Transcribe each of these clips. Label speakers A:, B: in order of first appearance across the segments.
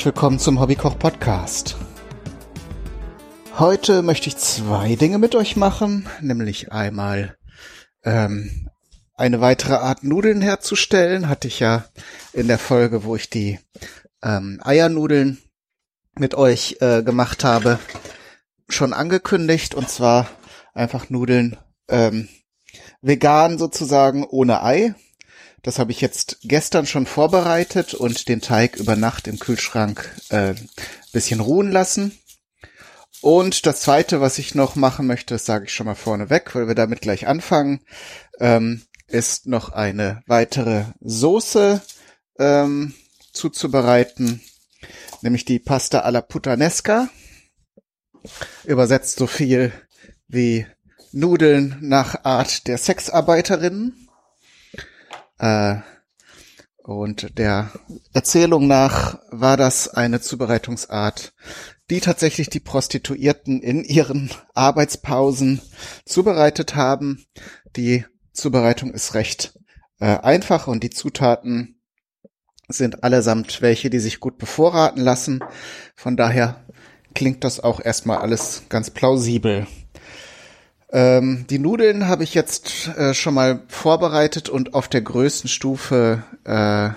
A: Herzlich willkommen zum Hobbykoch Podcast. Heute möchte ich zwei Dinge mit euch machen, nämlich einmal ähm, eine weitere Art Nudeln herzustellen. Hatte ich ja in der Folge, wo ich die ähm, Eiernudeln mit euch äh, gemacht habe, schon angekündigt. Und zwar einfach Nudeln ähm, vegan sozusagen ohne Ei. Das habe ich jetzt gestern schon vorbereitet und den Teig über Nacht im Kühlschrank äh, bisschen ruhen lassen. Und das zweite, was ich noch machen möchte, das sage ich schon mal vorneweg, weil wir damit gleich anfangen, ähm, ist noch eine weitere Soße ähm, zuzubereiten, nämlich die Pasta alla Puttanesca. Übersetzt so viel wie Nudeln nach Art der Sexarbeiterinnen. Äh, und der Erzählung nach war das eine Zubereitungsart, die tatsächlich die Prostituierten in ihren Arbeitspausen zubereitet haben. Die Zubereitung ist recht äh, einfach und die Zutaten sind allesamt welche, die sich gut bevorraten lassen. Von daher klingt das auch erstmal alles ganz plausibel. Ähm, die Nudeln habe ich jetzt äh, schon mal vorbereitet und auf der größten Stufe äh,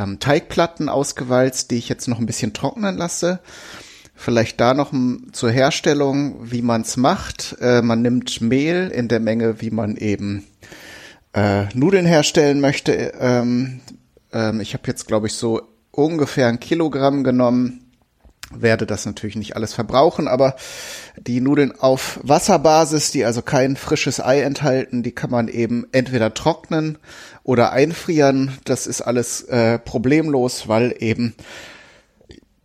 A: ähm, Teigplatten ausgewalzt, die ich jetzt noch ein bisschen trocknen lasse. Vielleicht da noch zur Herstellung, wie man es macht. Äh, man nimmt Mehl in der Menge, wie man eben äh, Nudeln herstellen möchte. Ähm, ähm, ich habe jetzt, glaube ich, so ungefähr ein Kilogramm genommen werde das natürlich nicht alles verbrauchen, aber die Nudeln auf Wasserbasis, die also kein frisches Ei enthalten, die kann man eben entweder trocknen oder einfrieren. Das ist alles äh, problemlos, weil eben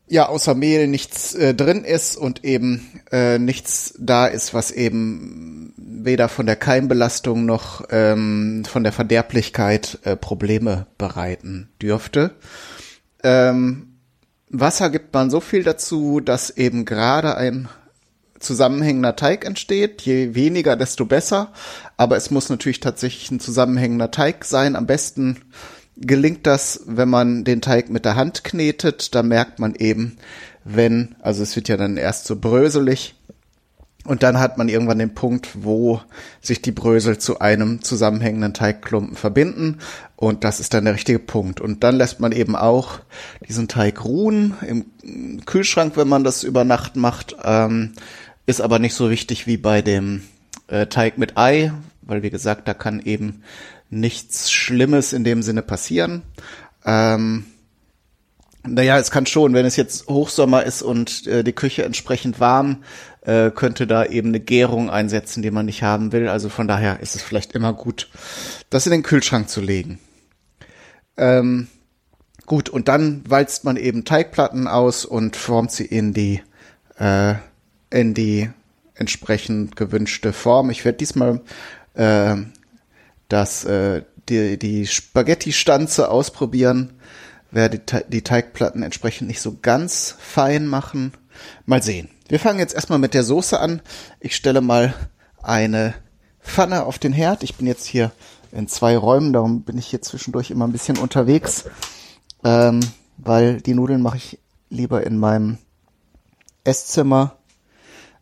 A: ja außer Mehl nichts äh, drin ist und eben äh, nichts da ist, was eben weder von der Keimbelastung noch ähm, von der Verderblichkeit äh, Probleme bereiten dürfte. Ähm, Wasser gibt man so viel dazu, dass eben gerade ein zusammenhängender Teig entsteht. Je weniger, desto besser. Aber es muss natürlich tatsächlich ein zusammenhängender Teig sein. Am besten gelingt das, wenn man den Teig mit der Hand knetet. Da merkt man eben, wenn, also es wird ja dann erst so bröselig, und dann hat man irgendwann den Punkt, wo sich die Brösel zu einem zusammenhängenden Teigklumpen verbinden. Und das ist dann der richtige Punkt. Und dann lässt man eben auch diesen Teig ruhen im Kühlschrank, wenn man das über Nacht macht. Ähm, ist aber nicht so wichtig wie bei dem äh, Teig mit Ei, weil wie gesagt, da kann eben nichts Schlimmes in dem Sinne passieren. Ähm, naja, es kann schon, wenn es jetzt Hochsommer ist und äh, die Küche entsprechend warm, äh, könnte da eben eine Gärung einsetzen, die man nicht haben will. Also von daher ist es vielleicht immer gut, das in den Kühlschrank zu legen. Ähm, gut, und dann walzt man eben Teigplatten aus und formt sie in die, äh, in die entsprechend gewünschte Form. Ich werde diesmal äh, das, äh, die, die Spaghetti-Stanze ausprobieren, werde die, Teigplatten entsprechend nicht so ganz fein machen. Mal sehen. Wir fangen jetzt erstmal mit der Soße an. Ich stelle mal eine Pfanne auf den Herd. Ich bin jetzt hier in zwei Räumen, darum bin ich hier zwischendurch immer ein bisschen unterwegs, ähm, weil die Nudeln mache ich lieber in meinem Esszimmer.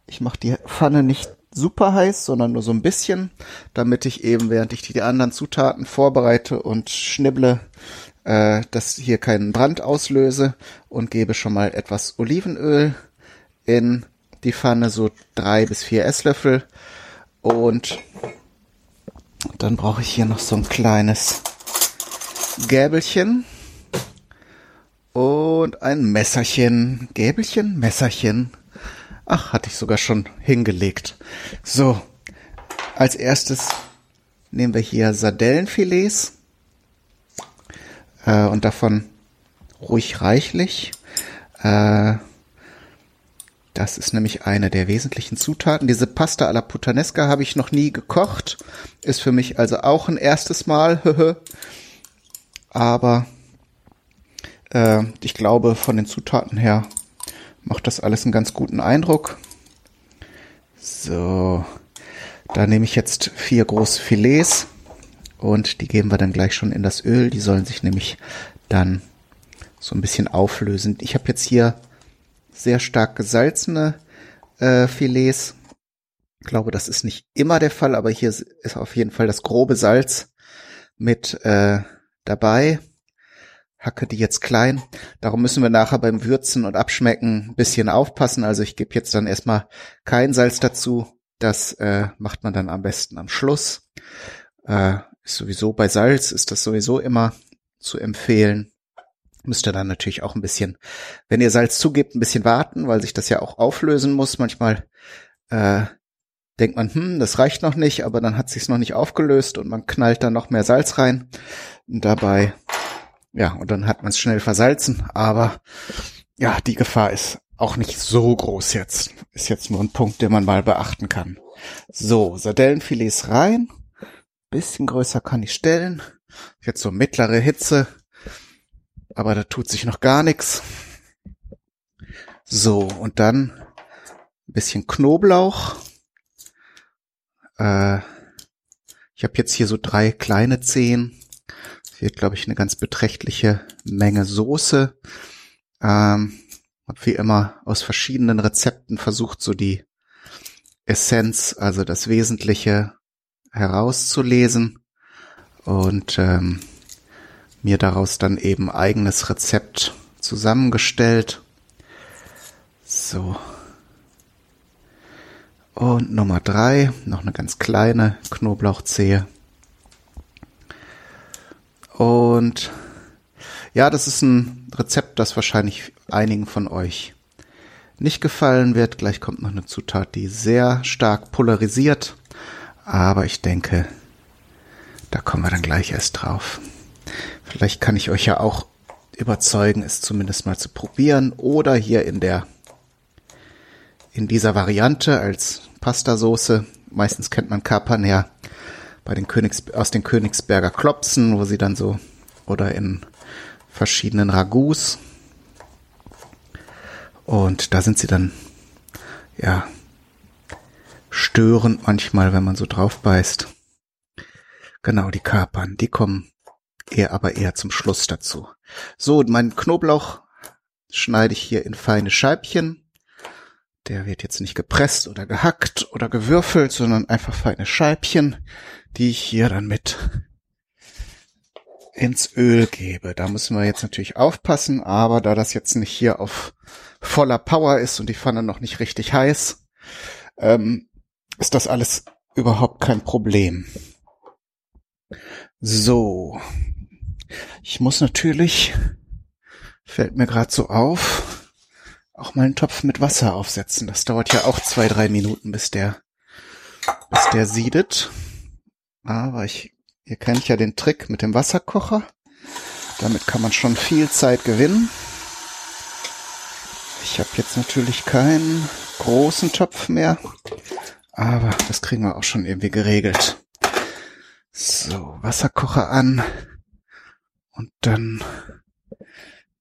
A: Ich mache die Pfanne nicht super heiß, sondern nur so ein bisschen, damit ich eben, während ich die anderen Zutaten vorbereite und schnibble, äh, dass hier keinen Brand auslöse und gebe schon mal etwas Olivenöl in die Pfanne, so drei bis vier Esslöffel. Und dann brauche ich hier noch so ein kleines Gäbelchen und ein Messerchen. Gäbelchen, Messerchen. Ach, hatte ich sogar schon hingelegt. So, als erstes nehmen wir hier Sardellenfilets äh, und davon ruhig reichlich. Äh, das ist nämlich eine der wesentlichen Zutaten. Diese Pasta alla Puttanesca habe ich noch nie gekocht. Ist für mich also auch ein erstes Mal. Aber äh, ich glaube, von den Zutaten her macht das alles einen ganz guten Eindruck. So, da nehme ich jetzt vier große Filets und die geben wir dann gleich schon in das Öl. Die sollen sich nämlich dann so ein bisschen auflösen. Ich habe jetzt hier sehr stark gesalzene äh, Filets. Ich glaube, das ist nicht immer der Fall, aber hier ist auf jeden Fall das grobe Salz mit äh, dabei. Hacke die jetzt klein. Darum müssen wir nachher beim Würzen und Abschmecken ein bisschen aufpassen. Also ich gebe jetzt dann erstmal kein Salz dazu. Das äh, macht man dann am besten am Schluss. Äh, ist sowieso bei Salz ist das sowieso immer zu empfehlen. Müsst ihr dann natürlich auch ein bisschen, wenn ihr Salz zugebt, ein bisschen warten, weil sich das ja auch auflösen muss. Manchmal äh, denkt man, hm, das reicht noch nicht, aber dann hat sich's noch nicht aufgelöst und man knallt da noch mehr Salz rein. Und dabei, ja, und dann hat man es schnell versalzen, aber ja, die Gefahr ist auch nicht so groß jetzt. Ist jetzt nur ein Punkt, den man mal beachten kann. So, Sardellenfilets rein. Bisschen größer kann ich stellen. Jetzt so mittlere Hitze. Aber da tut sich noch gar nichts. So, und dann ein bisschen Knoblauch. Äh, ich habe jetzt hier so drei kleine Zehen. Das wird, glaube ich, eine ganz beträchtliche Menge Soße. Ähm, hab wie immer aus verschiedenen Rezepten versucht, so die Essenz, also das Wesentliche herauszulesen und ähm, mir daraus dann eben eigenes Rezept zusammengestellt. So. Und Nummer drei, noch eine ganz kleine Knoblauchzehe. Und ja, das ist ein Rezept, das wahrscheinlich einigen von euch nicht gefallen wird. Gleich kommt noch eine Zutat, die sehr stark polarisiert. Aber ich denke, da kommen wir dann gleich erst drauf. Vielleicht kann ich euch ja auch überzeugen, es zumindest mal zu probieren oder hier in der in dieser Variante als Pastasoße. Meistens kennt man Kapern ja bei den Königs, aus den Königsberger Klopsen, wo sie dann so, oder in verschiedenen Ragouts. Und da sind sie dann, ja, störend manchmal, wenn man so drauf beißt. Genau, die Kapern, die kommen eher aber eher zum Schluss dazu. So, mein Knoblauch schneide ich hier in feine Scheibchen. Der wird jetzt nicht gepresst oder gehackt oder gewürfelt, sondern einfach feine Scheibchen, die ich hier dann mit ins Öl gebe. Da müssen wir jetzt natürlich aufpassen, aber da das jetzt nicht hier auf voller Power ist und die Pfanne noch nicht richtig heiß, ähm, ist das alles überhaupt kein Problem. So. Ich muss natürlich, fällt mir gerade so auf, auch mal einen Topf mit Wasser aufsetzen. Das dauert ja auch zwei, drei Minuten, bis der, bis der siedet. Aber ich, ihr kennt ja den Trick mit dem Wasserkocher. Damit kann man schon viel Zeit gewinnen. Ich habe jetzt natürlich keinen großen Topf mehr, aber das kriegen wir auch schon irgendwie geregelt. So, Wasserkocher an und dann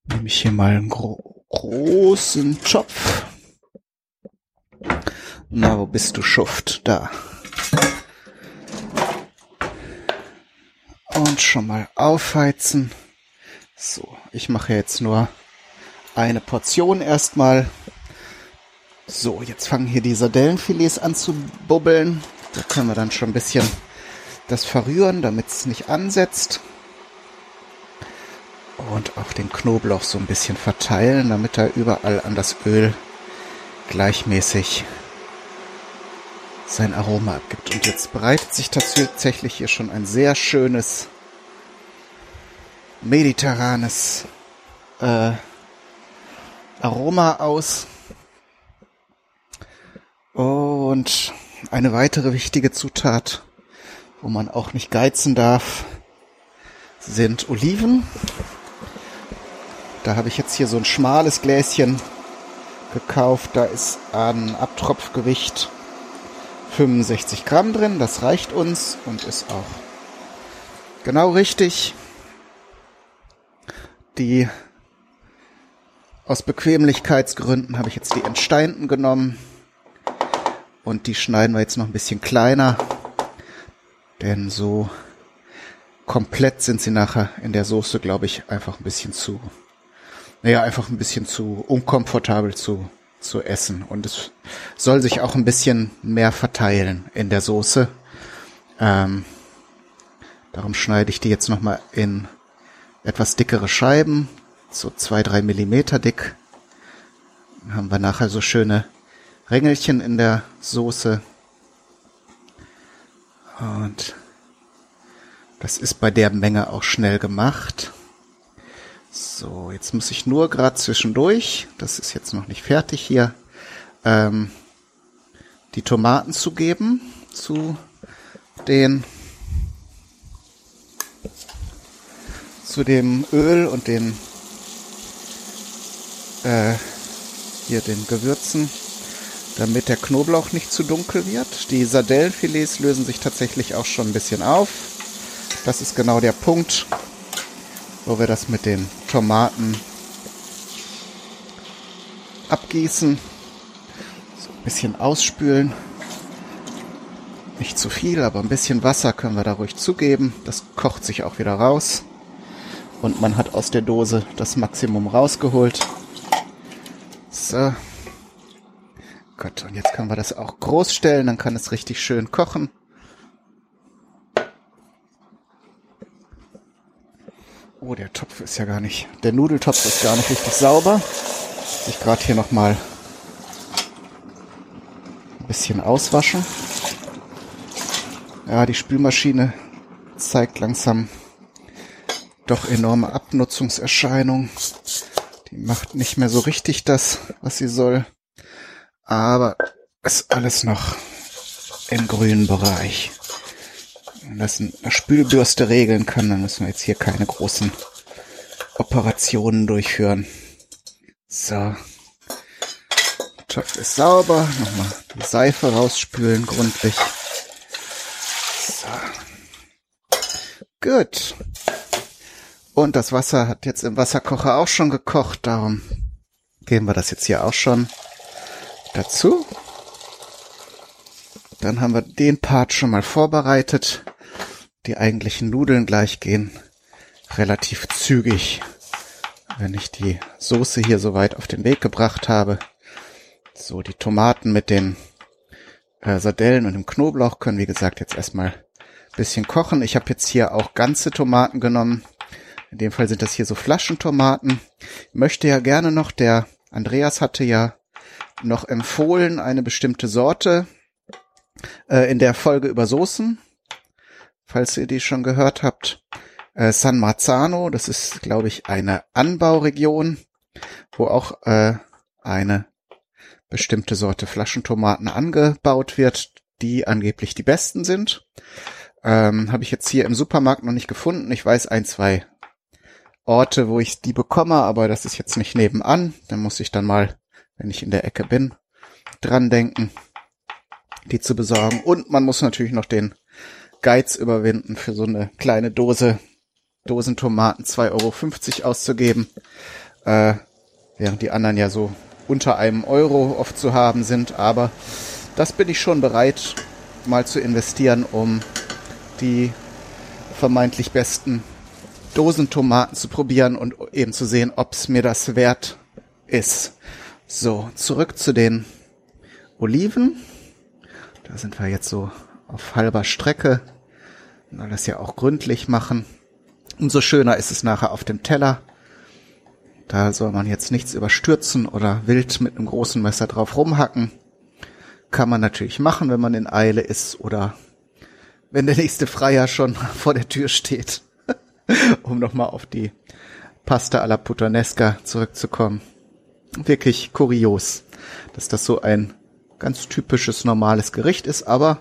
A: nehme ich hier mal einen großen großen Topf. Na, wo bist du, Schuft? Da. Und schon mal aufheizen. So, ich mache jetzt nur eine Portion erstmal. So, jetzt fangen hier die Sardellenfilets an zu bubbeln. Da können wir dann schon ein bisschen das verrühren, damit es nicht ansetzt und auch den Knoblauch so ein bisschen verteilen, damit er überall an das Öl gleichmäßig sein Aroma abgibt. Und jetzt breitet sich tatsächlich hier schon ein sehr schönes mediterranes äh, Aroma aus. Und eine weitere wichtige Zutat, wo man auch nicht geizen darf, sind Oliven. Da habe ich jetzt hier so ein schmales Gläschen gekauft. Da ist an Abtropfgewicht 65 Gramm drin. Das reicht uns und ist auch genau richtig. Die aus Bequemlichkeitsgründen habe ich jetzt die entsteinten genommen. Und die schneiden wir jetzt noch ein bisschen kleiner. Denn so komplett sind sie nachher in der Soße, glaube ich, einfach ein bisschen zu naja, einfach ein bisschen zu unkomfortabel zu, zu essen. Und es soll sich auch ein bisschen mehr verteilen in der Soße. Ähm, darum schneide ich die jetzt nochmal in etwas dickere Scheiben, so zwei, drei Millimeter dick. Dann haben wir nachher so schöne Rängelchen in der Soße. Und das ist bei der Menge auch schnell gemacht. So, jetzt muss ich nur gerade zwischendurch, das ist jetzt noch nicht fertig hier, ähm, die Tomaten zugeben zu den zu dem Öl und den äh, hier den Gewürzen, damit der Knoblauch nicht zu dunkel wird. Die Sardellenfilets lösen sich tatsächlich auch schon ein bisschen auf. Das ist genau der Punkt, wo wir das mit den Tomaten abgießen. So ein bisschen ausspülen. Nicht zu viel, aber ein bisschen Wasser können wir da ruhig zugeben. Das kocht sich auch wieder raus. Und man hat aus der Dose das Maximum rausgeholt. So. Gott, und jetzt können wir das auch groß stellen, dann kann es richtig schön kochen. Oh, der Topf ist ja gar nicht, der Nudeltopf ist gar nicht richtig sauber. Ich gerade hier nochmal ein bisschen auswaschen. Ja, die Spülmaschine zeigt langsam doch enorme Abnutzungserscheinungen. Die macht nicht mehr so richtig das, was sie soll. Aber ist alles noch im grünen Bereich wenn das eine Spülbürste regeln kann, dann müssen wir jetzt hier keine großen Operationen durchführen. So. Topf ist sauber. Nochmal die Seife rausspülen gründlich. So. Gut. Und das Wasser hat jetzt im Wasserkocher auch schon gekocht, darum geben wir das jetzt hier auch schon dazu. Dann haben wir den Part schon mal vorbereitet die eigentlichen Nudeln gleich gehen relativ zügig, wenn ich die Soße hier soweit auf den Weg gebracht habe. So, die Tomaten mit den äh, Sardellen und dem Knoblauch können, wie gesagt, jetzt erstmal bisschen kochen. Ich habe jetzt hier auch ganze Tomaten genommen. In dem Fall sind das hier so Flaschentomaten. Ich möchte ja gerne noch, der Andreas hatte ja noch empfohlen, eine bestimmte Sorte äh, in der Folge über Soßen falls ihr die schon gehört habt. Äh, San Marzano, das ist, glaube ich, eine Anbauregion, wo auch äh, eine bestimmte Sorte Flaschentomaten angebaut wird, die angeblich die besten sind. Ähm, Habe ich jetzt hier im Supermarkt noch nicht gefunden. Ich weiß ein, zwei Orte, wo ich die bekomme, aber das ist jetzt nicht nebenan. Da muss ich dann mal, wenn ich in der Ecke bin, dran denken, die zu besorgen. Und man muss natürlich noch den Geiz überwinden, für so eine kleine Dose Dosentomaten 2,50 Euro auszugeben, äh, während die anderen ja so unter einem Euro oft zu haben sind. Aber das bin ich schon bereit, mal zu investieren, um die vermeintlich besten Dosentomaten zu probieren und eben zu sehen, ob es mir das wert ist. So, zurück zu den Oliven. Da sind wir jetzt so auf halber Strecke weil das ja auch gründlich machen. Umso schöner ist es nachher auf dem Teller. Da soll man jetzt nichts überstürzen oder wild mit einem großen Messer drauf rumhacken. Kann man natürlich machen, wenn man in Eile ist oder wenn der nächste Freier schon vor der Tür steht. um nochmal auf die Pasta alla Puttanesca zurückzukommen. Wirklich kurios, dass das so ein ganz typisches normales Gericht ist, aber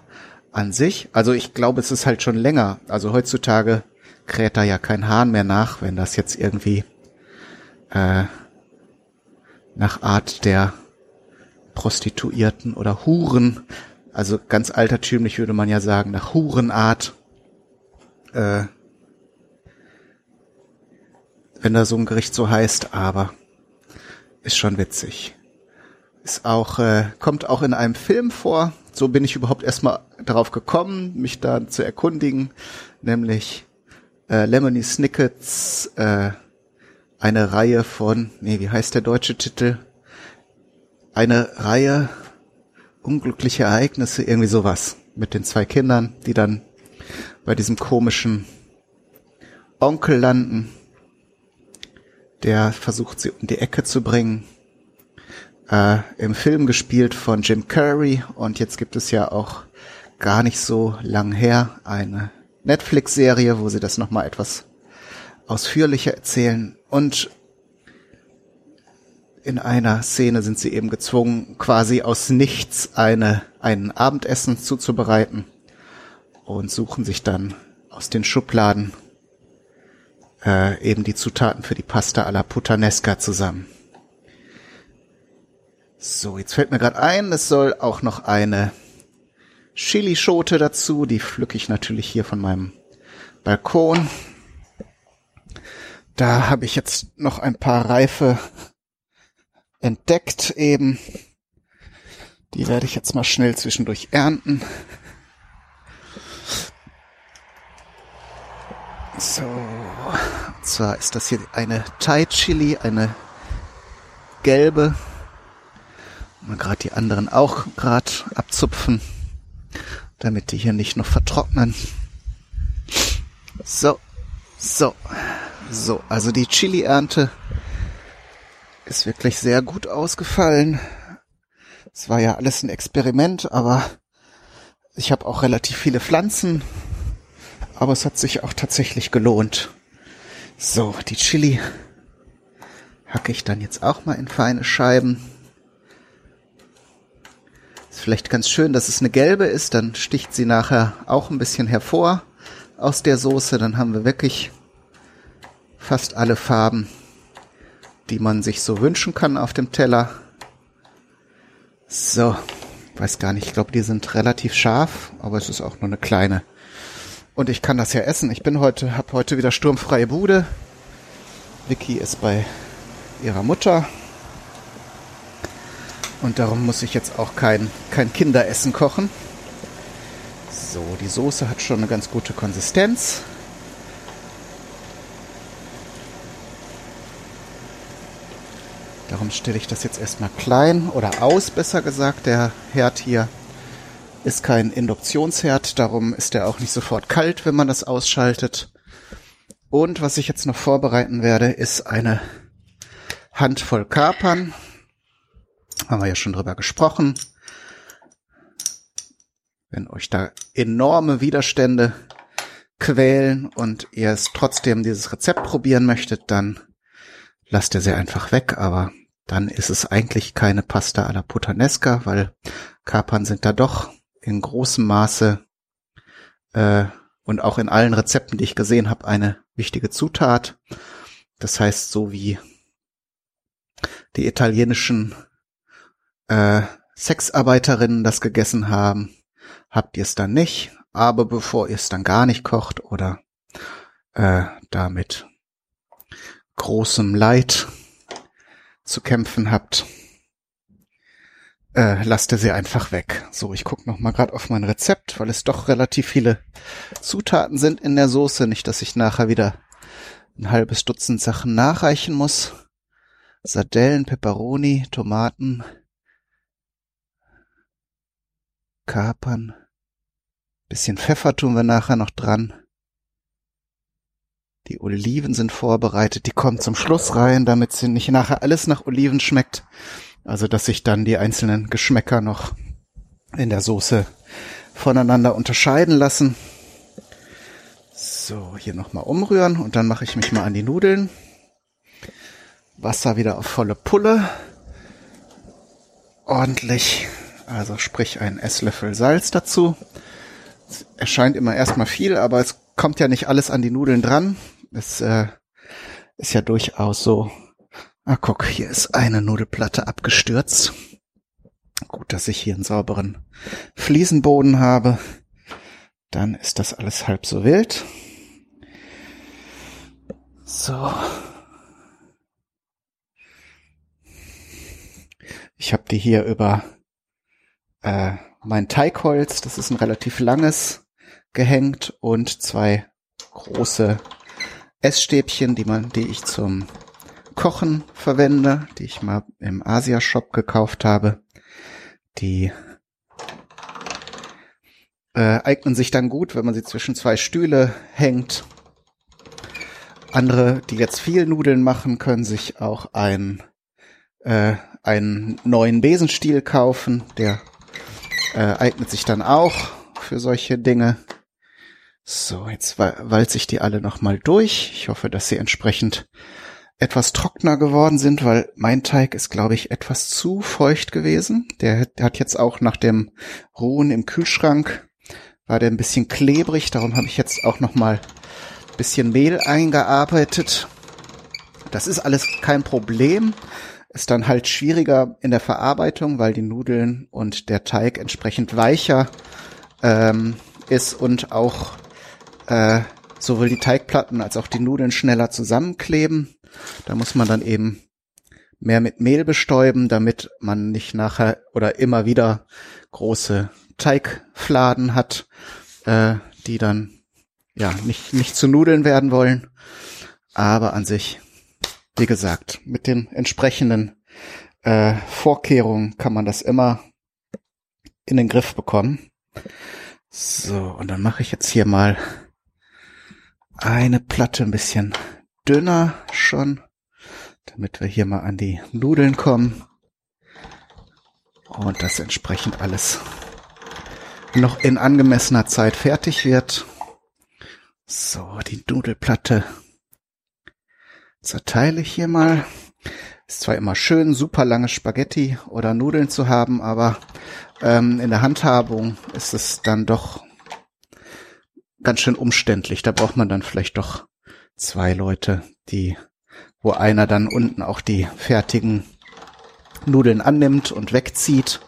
A: an sich. Also ich glaube, es ist halt schon länger. Also heutzutage kräht da ja kein Hahn mehr nach, wenn das jetzt irgendwie äh, nach Art der Prostituierten oder Huren, also ganz altertümlich würde man ja sagen, nach Hurenart, äh, wenn da so ein Gericht so heißt, aber ist schon witzig. Ist auch, äh, kommt auch in einem Film vor. So bin ich überhaupt erstmal darauf gekommen, mich da zu erkundigen, nämlich äh, Lemony Snickets äh, eine Reihe von, nee, wie heißt der deutsche Titel? Eine Reihe unglückliche Ereignisse, irgendwie sowas mit den zwei Kindern, die dann bei diesem komischen Onkel landen, der versucht sie um die Ecke zu bringen. Äh, Im Film gespielt von Jim Curry und jetzt gibt es ja auch gar nicht so lang her eine Netflix-Serie, wo sie das nochmal etwas ausführlicher erzählen. Und in einer Szene sind sie eben gezwungen, quasi aus nichts eine, ein Abendessen zuzubereiten und suchen sich dann aus den Schubladen äh, eben die Zutaten für die Pasta alla Puttanesca zusammen. So, jetzt fällt mir gerade ein, es soll auch noch eine Chilischote dazu. Die pflücke ich natürlich hier von meinem Balkon. Da habe ich jetzt noch ein paar reife entdeckt eben. Die werde ich jetzt mal schnell zwischendurch ernten. So, und zwar ist das hier eine Thai Chili, eine gelbe. Mal gerade die anderen auch gerade abzupfen, damit die hier nicht noch vertrocknen. So, so, so. Also die Chili-Ernte ist wirklich sehr gut ausgefallen. Es war ja alles ein Experiment, aber ich habe auch relativ viele Pflanzen, aber es hat sich auch tatsächlich gelohnt. So, die Chili hacke ich dann jetzt auch mal in feine Scheiben. Ist vielleicht ganz schön, dass es eine gelbe ist, dann sticht sie nachher auch ein bisschen hervor aus der Soße, dann haben wir wirklich fast alle Farben die man sich so wünschen kann auf dem Teller. So, weiß gar nicht, ich glaube, die sind relativ scharf, aber es ist auch nur eine kleine. Und ich kann das ja essen. Ich bin heute, habe heute wieder sturmfreie Bude. Vicky ist bei ihrer Mutter. Und darum muss ich jetzt auch kein, kein Kinderessen kochen. So, die Soße hat schon eine ganz gute Konsistenz. Darum stelle ich das jetzt erstmal klein oder aus, besser gesagt. Der Herd hier ist kein Induktionsherd, darum ist er auch nicht sofort kalt, wenn man das ausschaltet. Und was ich jetzt noch vorbereiten werde, ist eine Handvoll Kapern. Haben wir ja schon drüber gesprochen. Wenn euch da enorme Widerstände quälen und ihr es trotzdem dieses Rezept probieren möchtet, dann lasst ihr sie einfach weg, aber dann ist es eigentlich keine Pasta alla Puttanesca, weil Kapern sind da doch in großem Maße äh, und auch in allen Rezepten, die ich gesehen habe, eine wichtige Zutat. Das heißt, so wie die italienischen äh, Sexarbeiterinnen das gegessen haben, habt ihr es dann nicht. Aber bevor ihr es dann gar nicht kocht oder äh, damit großem Leid zu kämpfen habt, äh, lasst ihr sie einfach weg. So, ich gucke noch mal gerade auf mein Rezept, weil es doch relativ viele Zutaten sind in der Soße. Nicht, dass ich nachher wieder ein halbes Dutzend Sachen nachreichen muss. Sardellen, Peperoni, Tomaten, Kapern, bisschen Pfeffer tun wir nachher noch dran. Die Oliven sind vorbereitet, die kommen zum Schluss rein, damit sie nicht nachher alles nach Oliven schmeckt. Also, dass sich dann die einzelnen Geschmäcker noch in der Soße voneinander unterscheiden lassen. So, hier nochmal umrühren und dann mache ich mich mal an die Nudeln. Wasser wieder auf volle Pulle. Ordentlich, also sprich ein Esslöffel Salz dazu. Es erscheint immer erstmal viel, aber es kommt ja nicht alles an die Nudeln dran. Es äh, ist ja durchaus so. Ah, guck, hier ist eine Nudelplatte abgestürzt. Gut, dass ich hier einen sauberen Fliesenboden habe. Dann ist das alles halb so wild. So. Ich habe die hier über äh, mein Teigholz, das ist ein relativ langes, gehängt und zwei große Essstäbchen, die man, die ich zum Kochen verwende, die ich mal im Asia-Shop gekauft habe. Die äh, eignen sich dann gut, wenn man sie zwischen zwei Stühle hängt. Andere, die jetzt viel Nudeln machen, können sich auch ein, äh, einen neuen Besenstiel kaufen. Der äh, eignet sich dann auch für solche Dinge. So, jetzt walze ich die alle nochmal durch. Ich hoffe, dass sie entsprechend etwas trockener geworden sind, weil mein Teig ist, glaube ich, etwas zu feucht gewesen. Der hat jetzt auch nach dem Ruhen im Kühlschrank war der ein bisschen klebrig. Darum habe ich jetzt auch noch mal ein bisschen Mehl eingearbeitet. Das ist alles kein Problem. Ist dann halt schwieriger in der Verarbeitung, weil die Nudeln und der Teig entsprechend weicher ähm, ist und auch äh, sowohl die Teigplatten als auch die Nudeln schneller zusammenkleben. Da muss man dann eben mehr mit Mehl bestäuben, damit man nicht nachher oder immer wieder große Teigfladen hat, äh, die dann ja nicht, nicht zu Nudeln werden wollen. Aber an sich, wie gesagt, mit den entsprechenden äh, Vorkehrungen kann man das immer in den Griff bekommen. So, und dann mache ich jetzt hier mal eine Platte ein bisschen dünner schon, damit wir hier mal an die Nudeln kommen. Und das entsprechend alles noch in angemessener Zeit fertig wird. So, die Nudelplatte zerteile ich hier mal. Ist zwar immer schön, super lange Spaghetti oder Nudeln zu haben, aber ähm, in der Handhabung ist es dann doch ganz schön umständlich. Da braucht man dann vielleicht doch zwei Leute, die, wo einer dann unten auch die fertigen Nudeln annimmt und wegzieht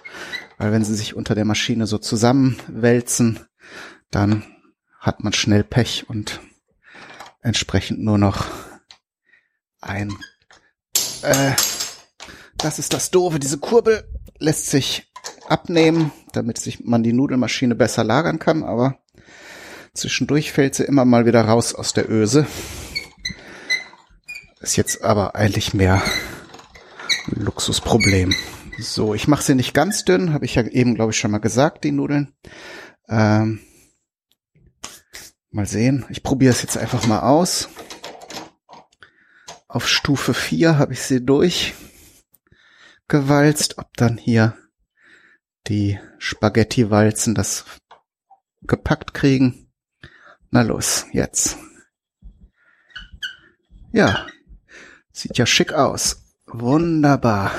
A: weil wenn sie sich unter der Maschine so zusammenwälzen, dann hat man schnell Pech und entsprechend nur noch ein äh, das ist das Doofe. Diese Kurbel lässt sich abnehmen, damit sich man die Nudelmaschine besser lagern kann, aber zwischendurch fällt sie immer mal wieder raus aus der Öse. Ist jetzt aber eigentlich mehr Luxusproblem. So, ich mache sie nicht ganz dünn, habe ich ja eben, glaube ich, schon mal gesagt, die Nudeln. Ähm, mal sehen. Ich probiere es jetzt einfach mal aus. Auf Stufe 4 habe ich sie durchgewalzt. Ob dann hier die Spaghetti-Walzen das gepackt kriegen. Na los, jetzt. Ja, sieht ja schick aus. Wunderbar.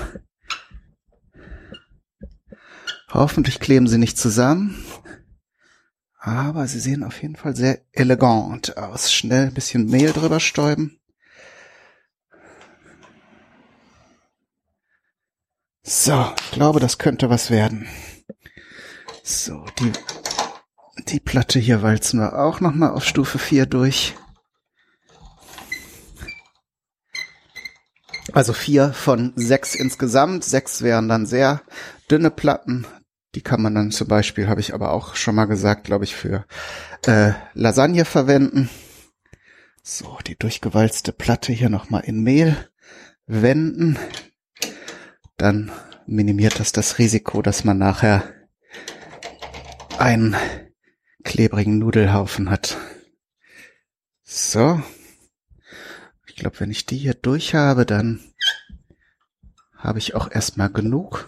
A: Hoffentlich kleben sie nicht zusammen. Aber sie sehen auf jeden Fall sehr elegant aus. Schnell ein bisschen Mehl drüber stäuben. So, ich glaube, das könnte was werden. So, die, die Platte hier walzen wir auch nochmal auf Stufe 4 durch. Also vier von sechs insgesamt. Sechs wären dann sehr dünne Platten. Die kann man dann zum Beispiel, habe ich aber auch schon mal gesagt, glaube ich, für äh, Lasagne verwenden. So, die durchgewalzte Platte hier nochmal in Mehl wenden. Dann minimiert das das Risiko, dass man nachher einen klebrigen Nudelhaufen hat. So. Ich glaube, wenn ich die hier durch habe, dann habe ich auch erstmal genug.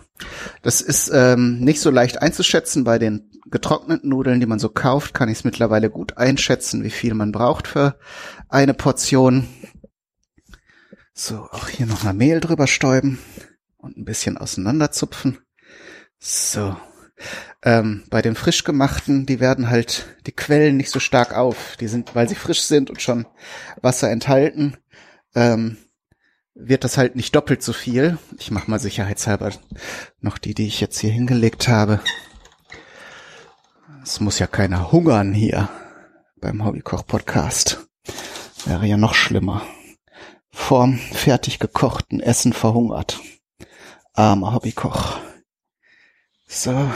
A: Das ist ähm, nicht so leicht einzuschätzen. Bei den getrockneten Nudeln, die man so kauft, kann ich es mittlerweile gut einschätzen, wie viel man braucht für eine Portion. So, auch hier noch mal Mehl drüber stäuben und ein bisschen auseinanderzupfen. So. Ähm, bei den frisch gemachten, die werden halt, die quellen nicht so stark auf. Die sind, weil sie frisch sind und schon Wasser enthalten, ähm, wird das halt nicht doppelt so viel. Ich mache mal sicherheitshalber noch die, die ich jetzt hier hingelegt habe. Es muss ja keiner hungern hier beim Hobbykoch-Podcast. Wäre ja noch schlimmer. Vorm fertig gekochten Essen verhungert. Armer Hobbykoch. So.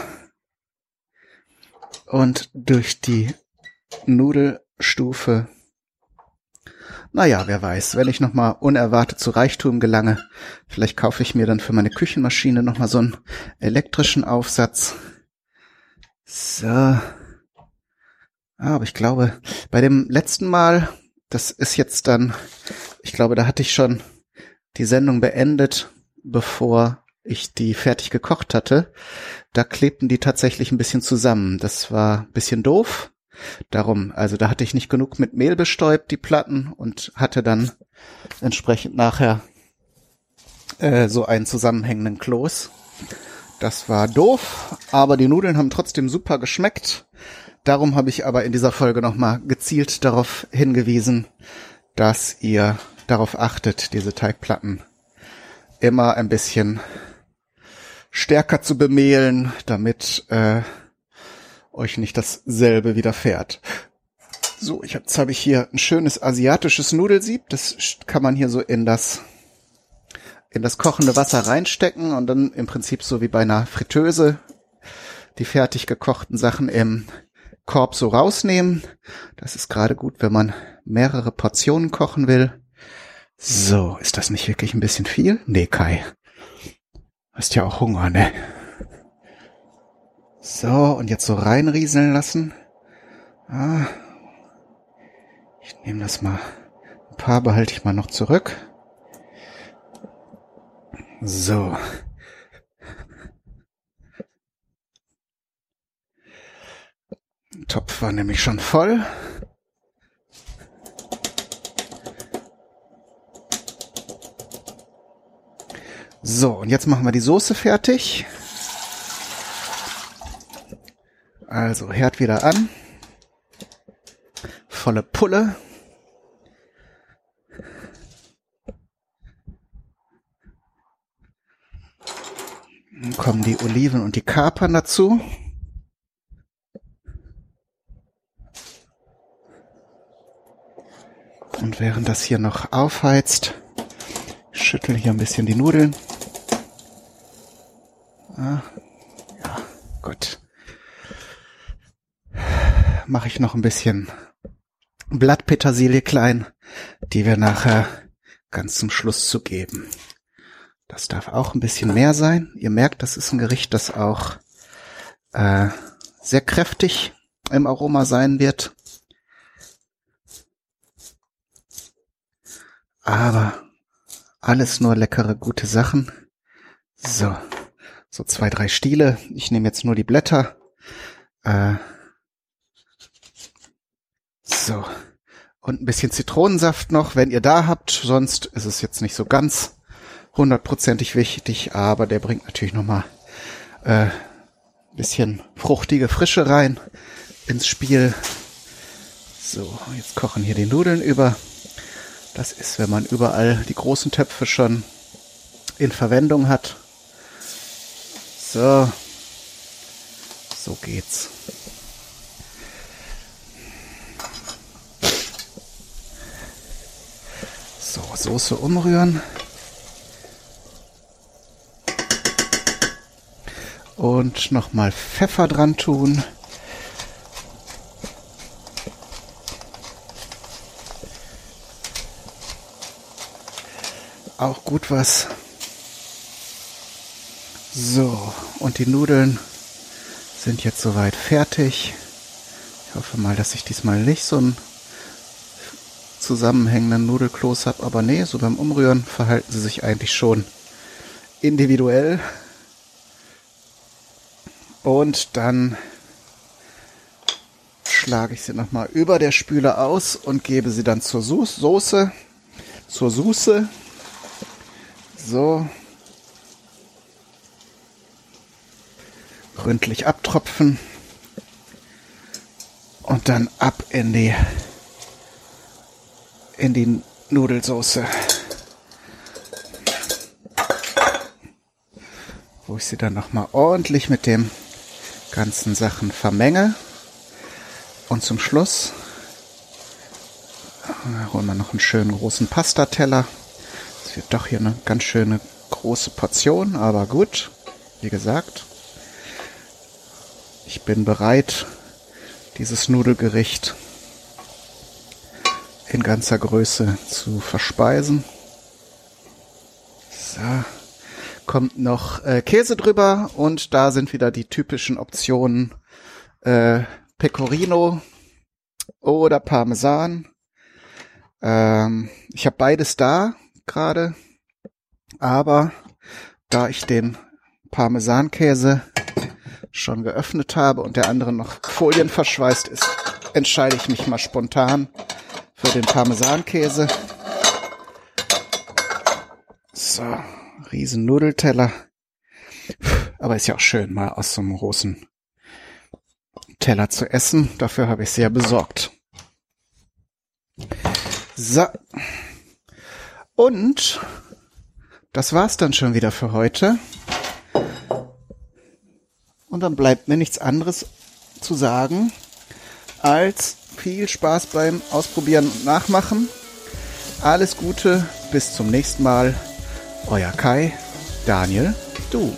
A: Und durch die Nudelstufe Naja, wer weiß, wenn ich nochmal unerwartet zu Reichtum gelange, vielleicht kaufe ich mir dann für meine Küchenmaschine nochmal so einen elektrischen Aufsatz. So. Ah, aber ich glaube, bei dem letzten Mal, das ist jetzt dann, ich glaube, da hatte ich schon die Sendung beendet, bevor ich die fertig gekocht hatte. Da klebten die tatsächlich ein bisschen zusammen. Das war ein bisschen doof. Darum, also da hatte ich nicht genug mit Mehl bestäubt, die Platten, und hatte dann entsprechend nachher äh, so einen zusammenhängenden Kloß. Das war doof, aber die Nudeln haben trotzdem super geschmeckt. Darum habe ich aber in dieser Folge nochmal gezielt darauf hingewiesen, dass ihr darauf achtet, diese Teigplatten immer ein bisschen stärker zu bemehlen, damit äh, euch nicht dasselbe widerfährt. So, ich hab, jetzt habe ich hier ein schönes asiatisches Nudelsieb. Das kann man hier so in das in das kochende Wasser reinstecken und dann im Prinzip so wie bei einer Fritteuse die fertig gekochten Sachen im Korb so rausnehmen. Das ist gerade gut, wenn man mehrere Portionen kochen will. So, ist das nicht wirklich ein bisschen viel? Nee, Kai. Hast ja auch Hunger, ne? So, und jetzt so reinrieseln lassen. Ah. Ich nehme das mal. Ein paar behalte ich mal noch zurück. So. Topf war nämlich schon voll. So, und jetzt machen wir die Soße fertig. Also Herd wieder an. Volle Pulle. Dann kommen die Oliven und die Kapern dazu. Und während das hier noch aufheizt, schüttel hier ein bisschen die Nudeln. Ah, ja, gut mache ich noch ein bisschen Blattpetersilie klein, die wir nachher ganz zum Schluss zu geben. Das darf auch ein bisschen mehr sein. Ihr merkt, das ist ein Gericht, das auch äh, sehr kräftig im Aroma sein wird. Aber alles nur leckere, gute Sachen. So, so zwei, drei Stiele. Ich nehme jetzt nur die Blätter. Äh, so. Und ein bisschen Zitronensaft noch, wenn ihr da habt. Sonst ist es jetzt nicht so ganz hundertprozentig wichtig, aber der bringt natürlich nochmal äh, bisschen fruchtige Frische rein ins Spiel. So, jetzt kochen hier die Nudeln über. Das ist, wenn man überall die großen Töpfe schon in Verwendung hat. So, so geht's. So, Soße umrühren. Und nochmal Pfeffer dran tun. Auch gut was. So, und die Nudeln sind jetzt soweit fertig. Ich hoffe mal, dass ich diesmal nicht so ein zusammenhängenden Nudelkloß habe. Aber nee, so beim Umrühren verhalten sie sich eigentlich schon individuell. Und dann schlage ich sie nochmal über der Spüle aus und gebe sie dann zur Soße, zur Soße. So. Gründlich abtropfen. Und dann ab in die in die Nudelsoße. Wo ich sie dann nochmal ordentlich mit dem ganzen Sachen vermenge. Und zum Schluss holen wir noch einen schönen großen Pastateller. Das wird doch hier eine ganz schöne große Portion, aber gut, wie gesagt. Ich bin bereit, dieses Nudelgericht in ganzer Größe zu verspeisen. So. Kommt noch äh, Käse drüber und da sind wieder die typischen Optionen äh, Pecorino oder Parmesan. Ähm, ich habe beides da gerade, aber da ich den Parmesankäse schon geöffnet habe und der andere noch Folien verschweißt ist, entscheide ich mich mal spontan für den Parmesankäse. So, riesen Nudelteller. Aber ist ja auch schön, mal aus so einem großen Teller zu essen. Dafür habe ich sehr besorgt. So. Und das war's dann schon wieder für heute. Und dann bleibt mir nichts anderes zu sagen, als viel Spaß beim Ausprobieren und Nachmachen. Alles Gute, bis zum nächsten Mal. Euer Kai, Daniel, du.